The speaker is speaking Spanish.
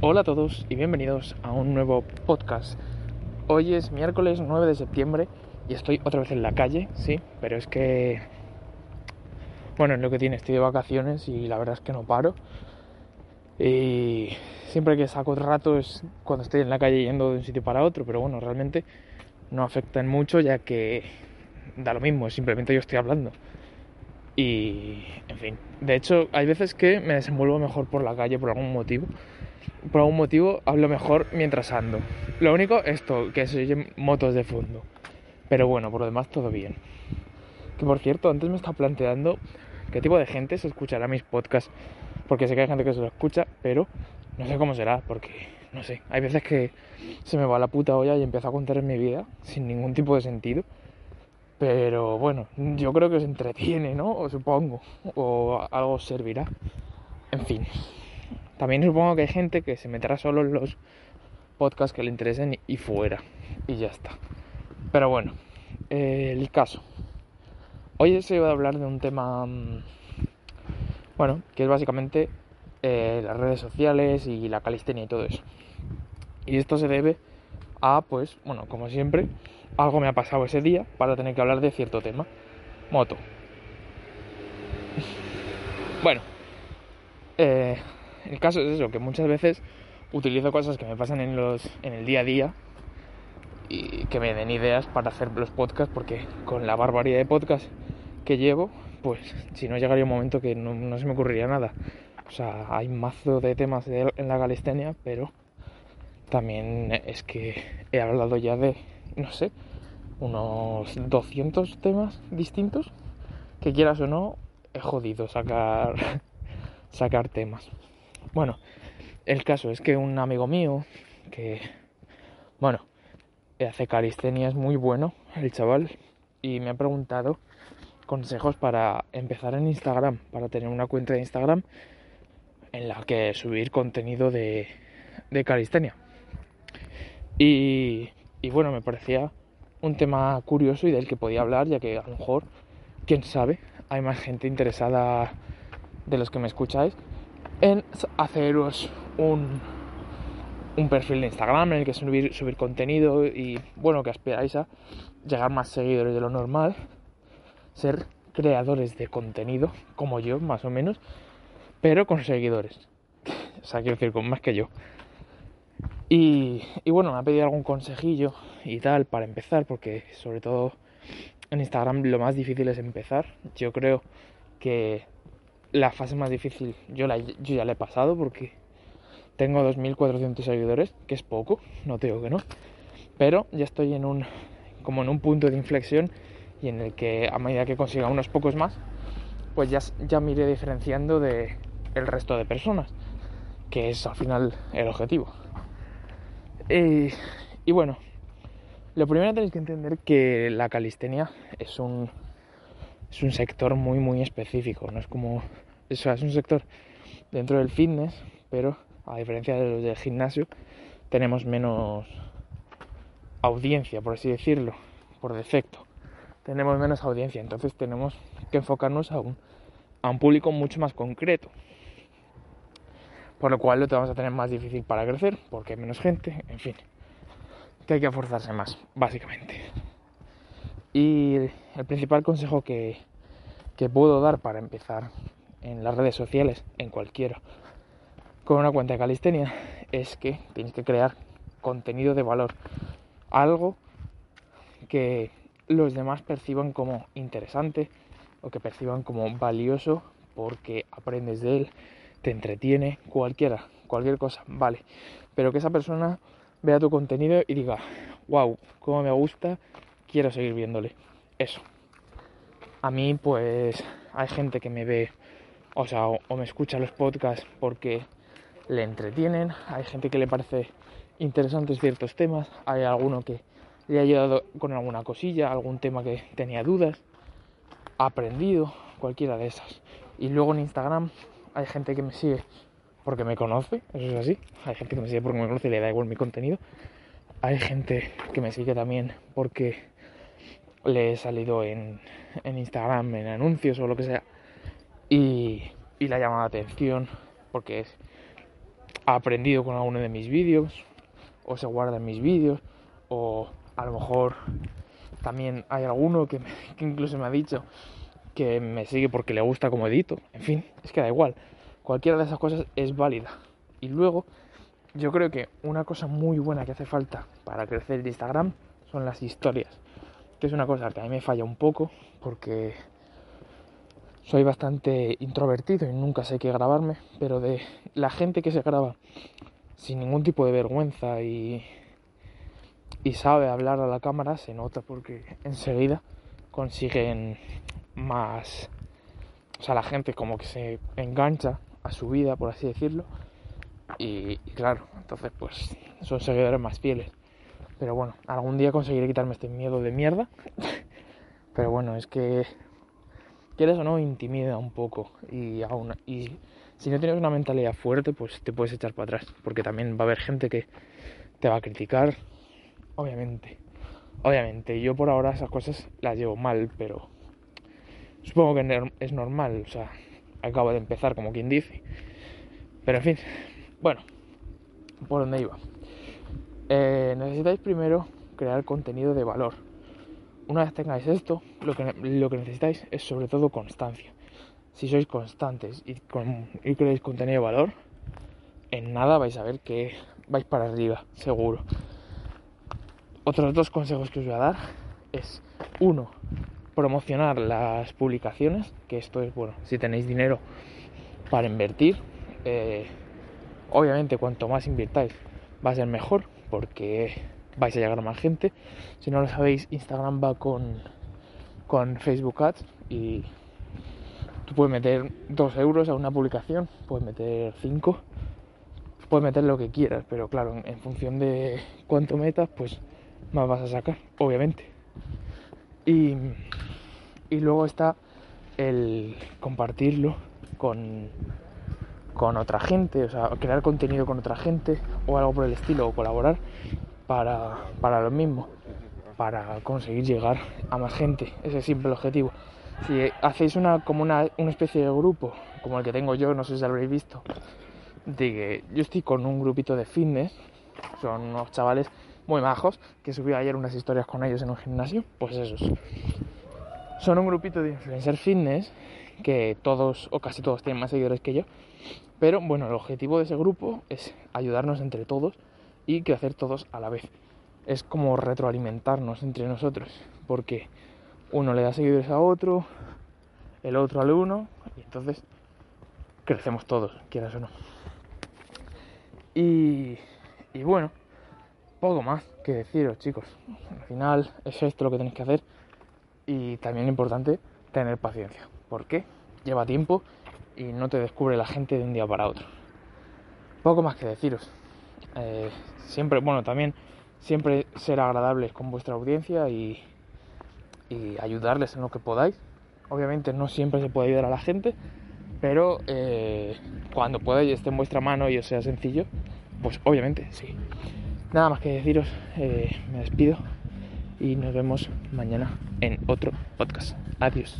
Hola a todos y bienvenidos a un nuevo podcast. Hoy es miércoles 9 de septiembre y estoy otra vez en la calle, sí, pero es que... Bueno, es lo que tiene, estoy de vacaciones y la verdad es que no paro. Y siempre que saco rato es cuando estoy en la calle yendo de un sitio para otro, pero bueno, realmente no afecta en mucho ya que da lo mismo, simplemente yo estoy hablando. Y, en fin, de hecho, hay veces que me desenvuelvo mejor por la calle por algún motivo. Por algún motivo hablo mejor mientras ando. Lo único, esto, que se oyen motos de fondo. Pero bueno, por lo demás todo bien. Que por cierto, antes me estaba planteando qué tipo de gente se escuchará mis podcasts. Porque sé que hay gente que se lo escucha, pero no sé cómo será, porque no sé. Hay veces que se me va la puta olla y empiezo a contar en mi vida sin ningún tipo de sentido. Pero bueno, yo creo que os entretiene, ¿no? O supongo. O algo servirá. En fin. También supongo que hay gente que se meterá solo en los podcasts que le interesen y fuera. Y ya está. Pero bueno, eh, el caso. Hoy se iba a hablar de un tema, mm, bueno, que es básicamente eh, las redes sociales y la calistenia y todo eso. Y esto se debe a, pues, bueno, como siempre, algo me ha pasado ese día para tener que hablar de cierto tema. Moto. bueno, eh, el caso es eso, que muchas veces utilizo cosas que me pasan en, los, en el día a día y que me den ideas para hacer los podcasts, porque con la barbaridad de podcasts que llevo, pues si no llegaría un momento que no, no se me ocurriría nada. O sea, hay mazo de temas en la galistenia, pero también es que he hablado ya de, no sé, unos 200 temas distintos que quieras o no, he jodido sacar, sacar temas. Bueno, el caso es que un amigo mío que, bueno, hace calistenia, es muy bueno, el chaval, y me ha preguntado consejos para empezar en Instagram, para tener una cuenta de Instagram en la que subir contenido de, de calistenia. Y, y bueno, me parecía un tema curioso y del que podía hablar, ya que a lo mejor, quién sabe, hay más gente interesada de los que me escucháis en haceros un, un perfil de Instagram en el que subir, subir contenido y bueno, que aspiráis a llegar más seguidores de lo normal, ser creadores de contenido, como yo, más o menos, pero con seguidores. O sea, quiero decir, con más que yo. Y, y, bueno, me ha pedido algún consejillo y tal para empezar, porque sobre todo en Instagram lo más difícil es empezar. Yo creo que la fase más difícil yo, la, yo ya la he pasado porque tengo 2.400 seguidores, que es poco, no te digo que no, pero ya estoy en un como en un punto de inflexión y en el que a medida que consiga unos pocos más, pues ya, ya me iré diferenciando de el resto de personas, que es al final el objetivo. Y, y bueno, lo primero tenéis que entender que la calistenia es un, es un sector muy muy específico, no es como, eso es un sector dentro del fitness, pero a diferencia de los del gimnasio, tenemos menos audiencia, por así decirlo, por defecto. Tenemos menos audiencia, entonces tenemos que enfocarnos a un, a un público mucho más concreto. Por lo cual lo vamos a tener más difícil para crecer, porque hay menos gente, en fin. Que hay que esforzarse más, básicamente. Y el principal consejo que, que puedo dar para empezar en las redes sociales, en cualquiera, con una cuenta de calistenia es que tienes que crear contenido de valor. Algo que los demás perciban como interesante o que perciban como valioso porque aprendes de él, te entretiene, cualquiera, cualquier cosa, vale. Pero que esa persona vea tu contenido y diga, wow, cómo me gusta, quiero seguir viéndole. Eso. A mí pues hay gente que me ve, o sea, o, me escucha los podcasts porque le entretienen, hay gente que le parece interesantes ciertos temas, hay alguno que le ha ayudado con alguna cosilla, algún tema que tenía dudas, aprendido, cualquiera de esas. Y luego en Instagram hay gente que me sigue porque me conoce, eso es así, hay gente que me sigue porque me conoce y le da igual mi contenido. Hay gente que me sigue también porque le he salido en, en Instagram, en anuncios o lo que sea, y, y le ha llamado la atención porque ha aprendido con alguno de mis vídeos o se guarda en mis vídeos o a lo mejor también hay alguno que, que incluso me ha dicho que me sigue porque le gusta como edito. En fin, es que da igual. Cualquiera de esas cosas es válida. Y luego, yo creo que una cosa muy buena que hace falta para crecer el Instagram son las historias. Que es una cosa que a mí me falla un poco porque soy bastante introvertido y nunca sé qué grabarme. Pero de la gente que se graba sin ningún tipo de vergüenza y, y sabe hablar a la cámara, se nota porque enseguida consiguen más... O sea, la gente como que se engancha a su vida, por así decirlo. Y, claro, entonces pues son seguidores más fieles. Pero bueno, algún día conseguiré quitarme este miedo de mierda. Pero bueno, es que quieres o no, intimida un poco. Y si no tienes una mentalidad fuerte, pues te puedes echar para atrás. Porque también va a haber gente que te va a criticar. Obviamente. Obviamente, yo por ahora esas cosas las llevo mal, pero Supongo que es normal, o sea, acabo de empezar como quien dice. Pero en fin, bueno, por donde iba. Eh, necesitáis primero crear contenido de valor. Una vez tengáis esto, lo que, lo que necesitáis es sobre todo constancia. Si sois constantes y, creáis contenido de valor, en nada vais a ver que vais para arriba, seguro. Otros dos consejos que os voy a dar es, uno, promocionar las publicaciones, que esto es, bueno, si tenéis dinero para invertir, eh, obviamente cuanto más invirtáis va a ser mejor porque vais a llegar a más gente. Si no lo sabéis, Instagram va con, con Facebook Ads y tú puedes meter 2 euros a una publicación, puedes meter 5, puedes meter lo que quieras, pero claro, en función de cuánto metas, pues más vas a sacar, obviamente. Y, y luego está el compartirlo con, con otra gente, o sea, crear contenido con otra gente o algo por el estilo, o colaborar para, para lo mismo, para conseguir llegar a más gente. Ese es siempre el objetivo. Si hacéis una como una, una especie de grupo, como el que tengo yo, no sé si lo habréis visto, de que yo estoy con un grupito de fitness, son unos chavales muy majos, que subí ayer unas historias con ellos en un gimnasio, pues esos. Son un grupito de influencer fitness que todos o casi todos tienen más seguidores que yo, pero bueno, el objetivo de ese grupo es ayudarnos entre todos y crecer todos a la vez. Es como retroalimentarnos entre nosotros, porque uno le da seguidores a otro, el otro al uno, y entonces crecemos todos, quieras o no. Y, y bueno, poco más que deciros, chicos. Al final es esto lo que tenéis que hacer y también es importante tener paciencia. porque Lleva tiempo y no te descubre la gente de un día para otro. Poco más que deciros. Eh, siempre, bueno, también siempre ser agradables con vuestra audiencia y, ayudarles en lo que podáis. Obviamente no siempre se puede ayudar a la gente, pero eh, cuando podáis esté en vuestra mano y os sea sencillo, pues obviamente sí. Nada más que deciros, eh, me despido y nos vemos mañana en otro podcast. Adiós.